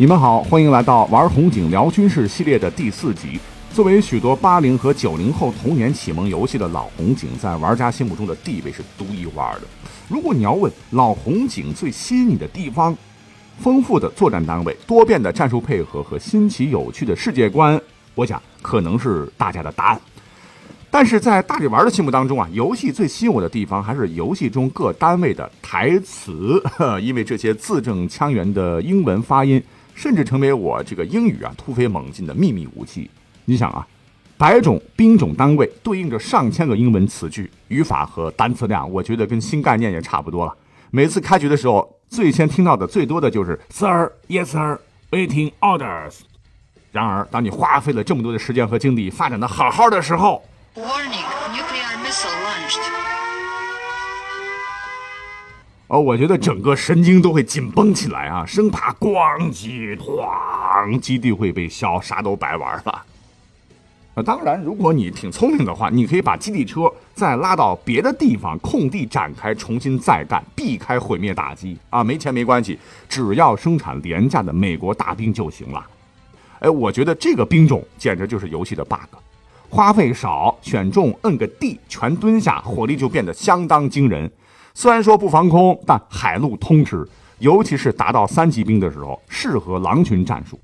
你们好，欢迎来到玩红警聊军事系列的第四集。作为许多八零和九零后童年启蒙游戏的老红警，在玩家心目中的地位是独一无二的。如果你要问老红警最吸引你的地方，丰富的作战单位、多变的战术配合和新奇有趣的世界观，我想可能是大家的答案。但是在大力玩的心目当中啊，游戏最吸引我的地方还是游戏中各单位的台词，因为这些字正腔圆的英文发音。甚至成为我这个英语啊突飞猛进的秘密武器。你想啊，百种兵种单位对应着上千个英文词句、语法和单词量，我觉得跟新概念也差不多了。每次开局的时候，最先听到的最多的就是 Sir, Yes, Sir, Waiting Orders。然而，当你花费了这么多的时间和精力发展的好好的时候，Warning, nuclear missile launched. 哦，我觉得整个神经都会紧绷起来啊，生怕咣叽咣，基地会被削，啥都白玩了。啊，当然，如果你挺聪明的话，你可以把基地车再拉到别的地方空地展开，重新再干，避开毁灭打击啊。没钱没关系，只要生产廉价的美国大兵就行了。哎，我觉得这个兵种简直就是游戏的 bug，花费少，选中，摁个 D，全蹲下，火力就变得相当惊人。虽然说不防空，但海陆通吃，尤其是达到三级兵的时候，适合狼群战术。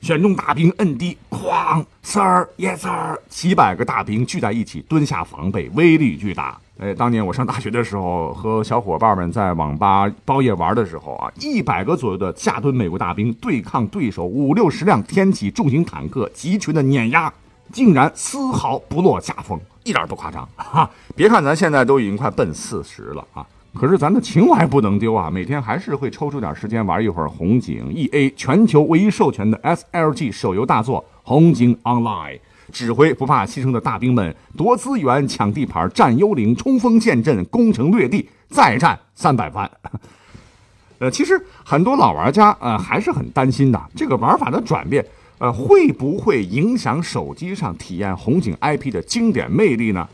选中大兵摁低，哐，Sir，Yes，Sir，几百个大兵聚在一起蹲下防备，威力巨大。哎，当年我上大学的时候，和小伙伴们在网吧包夜玩的时候啊，一百个左右的下蹲美国大兵对抗对手五六十辆天启重型坦克，集群的碾压，竟然丝毫不落下风，一点都不夸张。哈，别看咱现在都已经快奔四十了啊。可是咱的情怀不能丢啊！每天还是会抽出点时间玩一会儿红警 E A 全球唯一授权的 S L G 手游大作《红警 Online》，指挥不怕牺牲的大兵们夺资源、抢地盘、占幽灵、冲锋陷阵、攻城略地，再战三百番。呃，其实很多老玩家呃还是很担心的，这个玩法的转变呃会不会影响手机上体验红警 I P 的经典魅力呢？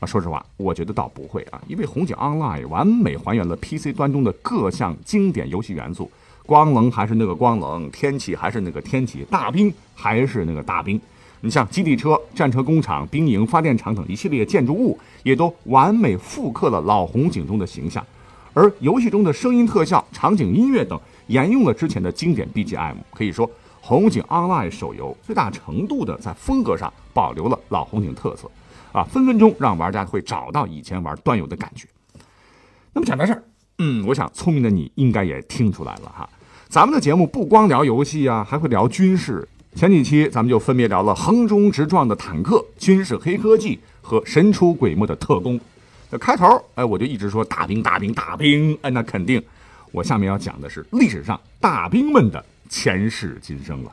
啊，说实话，我觉得倒不会啊，因为红警 Online 完美还原了 PC 端中的各项经典游戏元素，光棱还是那个光棱，天启还是那个天启，大兵还是那个大兵。你像基地车、战车工厂、兵营、发电厂等一系列建筑物，也都完美复刻了老红警中的形象。而游戏中的声音特效、场景音乐等，沿用了之前的经典 BGM。可以说，红警 Online 手游最大程度的在风格上保留了老红警特色。啊，分分钟让玩家会找到以前玩端游的感觉。那么讲到这儿，嗯，我想聪明的你应该也听出来了哈。咱们的节目不光聊游戏啊，还会聊军事。前几期咱们就分别聊了横冲直撞的坦克、军事黑科技和神出鬼没的特工。那开头，哎，我就一直说大兵、大兵、大兵。哎，那肯定，我下面要讲的是历史上大兵们的前世今生了。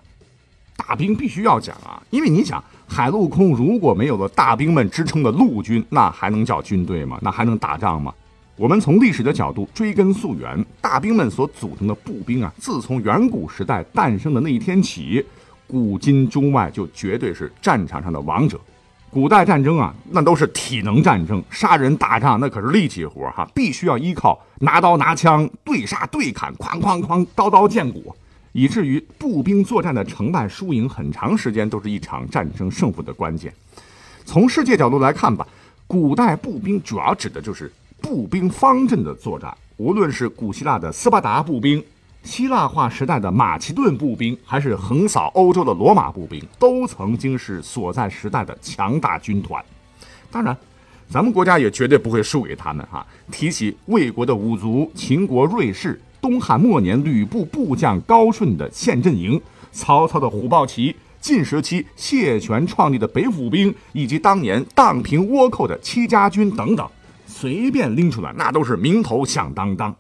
大兵必须要讲啊，因为你想。海陆空如果没有了大兵们支撑的陆军，那还能叫军队吗？那还能打仗吗？我们从历史的角度追根溯源，大兵们所组成的步兵啊，自从远古时代诞生的那一天起，古今中外就绝对是战场上的王者。古代战争啊，那都是体能战争，杀人打仗那可是力气活哈，必须要依靠拿刀拿枪对杀对砍，哐哐哐，刀刀见骨。以至于步兵作战的成败输赢，很长时间都是一场战争胜负的关键。从世界角度来看吧，古代步兵主要指的就是步兵方阵的作战。无论是古希腊的斯巴达步兵、希腊化时代的马其顿步兵，还是横扫欧洲的罗马步兵，都曾经是所在时代的强大军团。当然，咱们国家也绝对不会输给他们哈。提起魏国的五族、秦国瑞士。东汉末年，吕布部将高顺的陷阵营，曹操的虎豹骑，晋时期谢玄创立的北府兵，以及当年荡平倭寇的戚家军等等，随便拎出来，那都是名头响当当。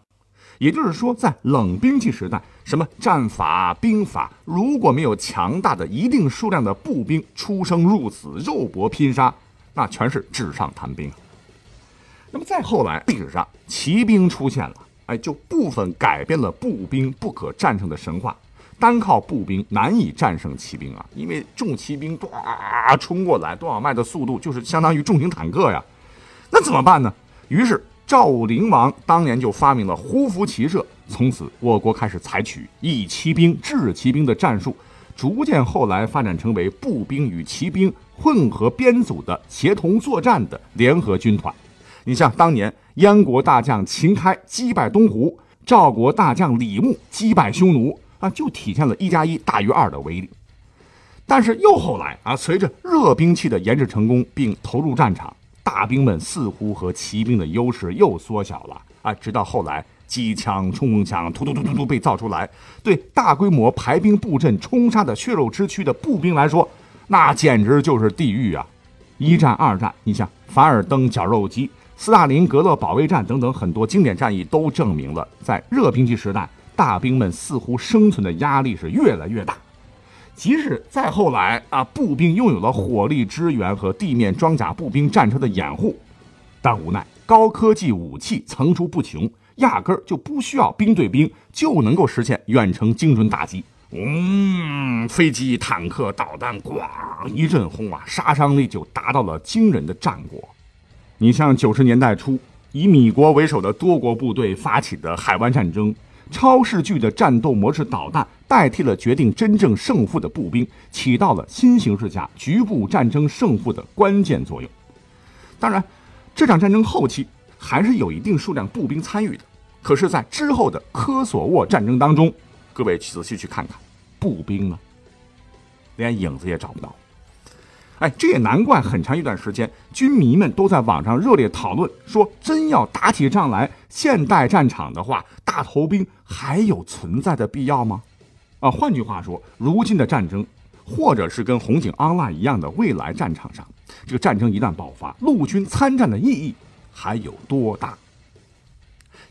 也就是说，在冷兵器时代，什么战法、兵法，如果没有强大的一定数量的步兵出生入死、肉搏拼杀，那全是纸上谈兵。那么再后来，历史上骑兵出现了。哎，就部分改变了步兵不可战胜的神话，单靠步兵难以战胜骑兵啊！因为重骑兵唰冲过来，多少迈的速度就是相当于重型坦克呀。那怎么办呢？于是赵灵王当年就发明了胡服骑射，从此，我国开始采取以骑兵制骑兵的战术，逐渐后来发展成为步兵与骑兵混合编组的协同作战的联合军团。你像当年燕国大将秦开击败东胡，赵国大将李牧击败匈奴啊，就体现了一加一大于二的威力。但是又后来啊，随着热兵器的研制成功并投入战场，大兵们似乎和骑兵的优势又缩小了啊，直到后来。机枪、冲锋枪突突突突突被造出来，对大规模排兵布阵冲杀的血肉之躯的步兵来说，那简直就是地狱啊！一战、二战，你像凡尔登绞肉机、斯大林格勒保卫战等等很多经典战役，都证明了在热兵器时代，大兵们似乎生存的压力是越来越大。即使再后来啊，步兵拥有了火力支援和地面装甲步兵战车的掩护，但无奈高科技武器层出不穷。压根儿就不需要兵对兵，就能够实现远程精准打击。嗯，飞机、坦克、导弹，咣一阵轰啊，杀伤力就达到了惊人的战果。你像九十年代初，以米国为首的多国部队发起的海湾战争，超视距的战斗模式导弹代替了决定真正胜负的步兵，起到了新形势下局部战争胜负的关键作用。当然，这场战争后期。还是有一定数量步兵参与的，可是，在之后的科索沃战争当中，各位仔细去看看，步兵呢，连影子也找不到。哎，这也难怪，很长一段时间，军迷们都在网上热烈讨论，说真要打起仗来，现代战场的话，大头兵还有存在的必要吗？啊，换句话说，如今的战争，或者是跟红警 online 一样的未来战场上，这个战争一旦爆发，陆军参战的意义。还有多大？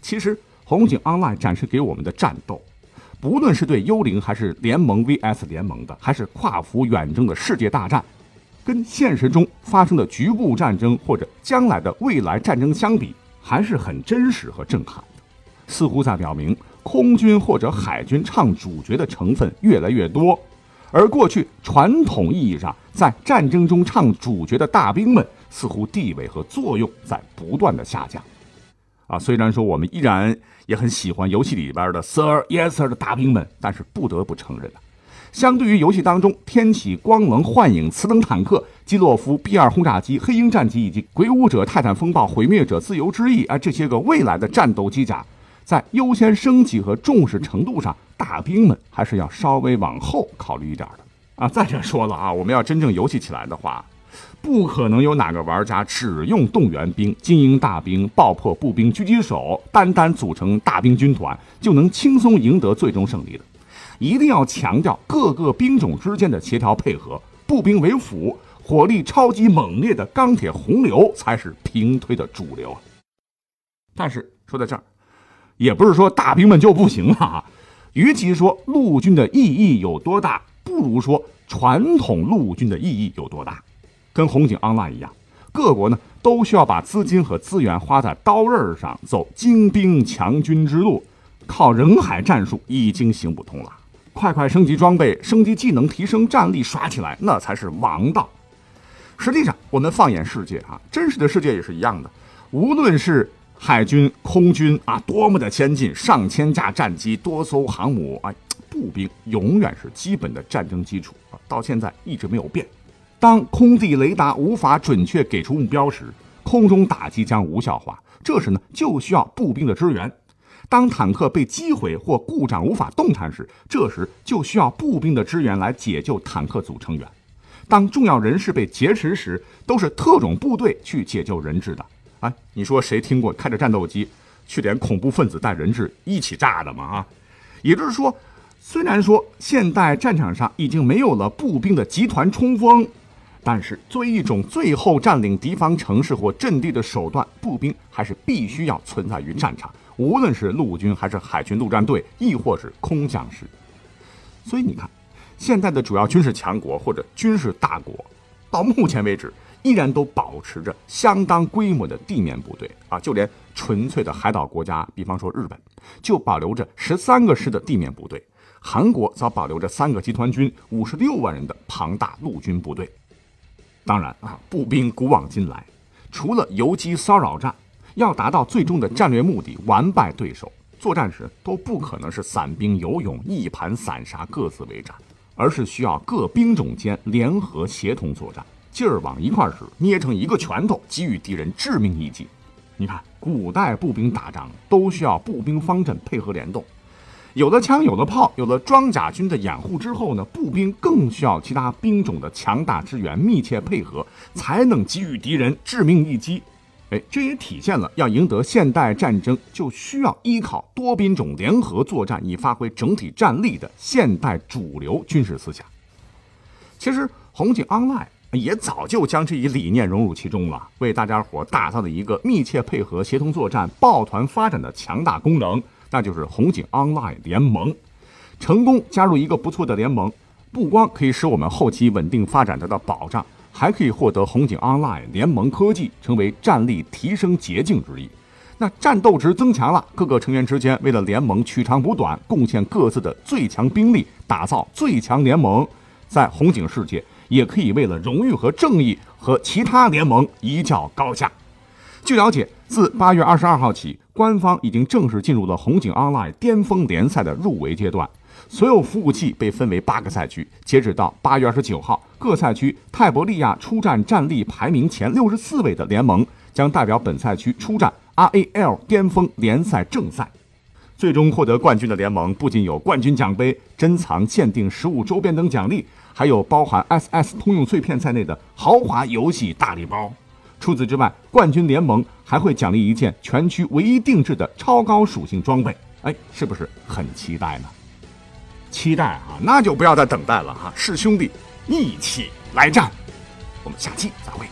其实，红警 Online 展示给我们的战斗，不论是对幽灵，还是联盟 VS 联盟的，还是跨服远征的世界大战，跟现实中发生的局部战争或者将来的未来战争相比，还是很真实和震撼的。似乎在表明，空军或者海军唱主角的成分越来越多，而过去传统意义上在战争中唱主角的大兵们。似乎地位和作用在不断的下降，啊，虽然说我们依然也很喜欢游戏里边的 Sir Yes Sir 的大兵们，但是不得不承认啊，相对于游戏当中天启、光能、幻影、磁能坦克、基洛夫、B 二轰炸机、黑鹰战机以及鬼武者、泰坦风暴、毁灭者、自由之翼啊这些个未来的战斗机甲，在优先升级和重视程度上，大兵们还是要稍微往后考虑一点的啊。再者说了啊，我们要真正游戏起来的话。不可能有哪个玩家只用动员兵、精英大兵、爆破步兵、狙击手，单单组成大兵军团就能轻松赢得最终胜利的。一定要强调各个兵种之间的协调配合，步兵为辅，火力超级猛烈的钢铁洪流才是平推的主流。但是说到这儿，也不是说大兵们就不行了啊。与其说陆军的意义有多大，不如说传统陆军的意义有多大。跟红警 online 一样，各国呢都需要把资金和资源花在刀刃上，走精兵强军之路，靠人海战术已经行不通了。快快升级装备、升级技能、提升战力，刷起来那才是王道。实际上，我们放眼世界啊，真实的世界也是一样的。无论是海军、空军啊，多么的先进，上千架战机、多艘航母，哎，步兵永远是基本的战争基础啊，到现在一直没有变。当空地雷达无法准确给出目标时，空中打击将无效化。这时呢，就需要步兵的支援。当坦克被击毁或故障无法动弹时，这时就需要步兵的支援来解救坦克组成员。当重要人士被劫持时，都是特种部队去解救人质的。哎，你说谁听过开着战斗机去点恐怖分子带人质一起炸的吗？啊，也就是说，虽然说现代战场上已经没有了步兵的集团冲锋。但是，作为一种最后占领敌方城市或阵地的手段，步兵还是必须要存在于战场，无论是陆军还是海军陆战队，亦或是空降师。所以你看，现在的主要军事强国或者军事大国，到目前为止依然都保持着相当规模的地面部队啊，就连纯粹的海岛国家，比方说日本，就保留着十三个师的地面部队；韩国则保留着三个集团军、五十六万人的庞大陆军部队。当然啊，步兵古往今来，除了游击骚扰战，要达到最终的战略目的，完败对手，作战时都不可能是散兵游勇、一盘散沙、各自为战，而是需要各兵种间联合协同作战，劲儿往一块使，捏成一个拳头，给予敌人致命一击。你看，古代步兵打仗都需要步兵方阵配合联动，有了枪，有了炮，有了装甲军的掩护之后呢，步兵更需要其他兵种的强大支援，密切配合，才能给予敌人致命一击。哎，这也体现了要赢得现代战争就需要依靠多兵种联合作战以发挥整体战力的现代主流军事思想。其实，红警 Online。也早就将这一理念融入其中了，为大家伙打造了一个密切配合、协同作战、抱团发展的强大功能，那就是红警 Online 联盟。成功加入一个不错的联盟，不光可以使我们后期稳定发展得到保障，还可以获得红警 Online 联盟科技，成为战力提升捷径之一。那战斗值增强了，各个成员之间为了联盟取长补短，贡献各自的最强兵力，打造最强联盟，在红警世界。也可以为了荣誉和正义和其他联盟一较高下。据了解，自八月二十二号起，官方已经正式进入了红警 Online 巅峰联赛的入围阶段。所有服务器被分为八个赛区，截止到八月二十九号，各赛区泰伯利亚出战战力排名前六十四位的联盟将代表本赛区出战 RAL 巅峰联赛正赛。最终获得冠军的联盟不仅有冠军奖杯、珍藏限定实物周边等奖励。还有包含 SS 通用碎片在内的豪华游戏大礼包。除此之外，冠军联盟还会奖励一件全区唯一定制的超高属性装备。哎，是不是很期待呢？期待啊，那就不要再等待了哈！是兄弟，一起来战！我们下期再会。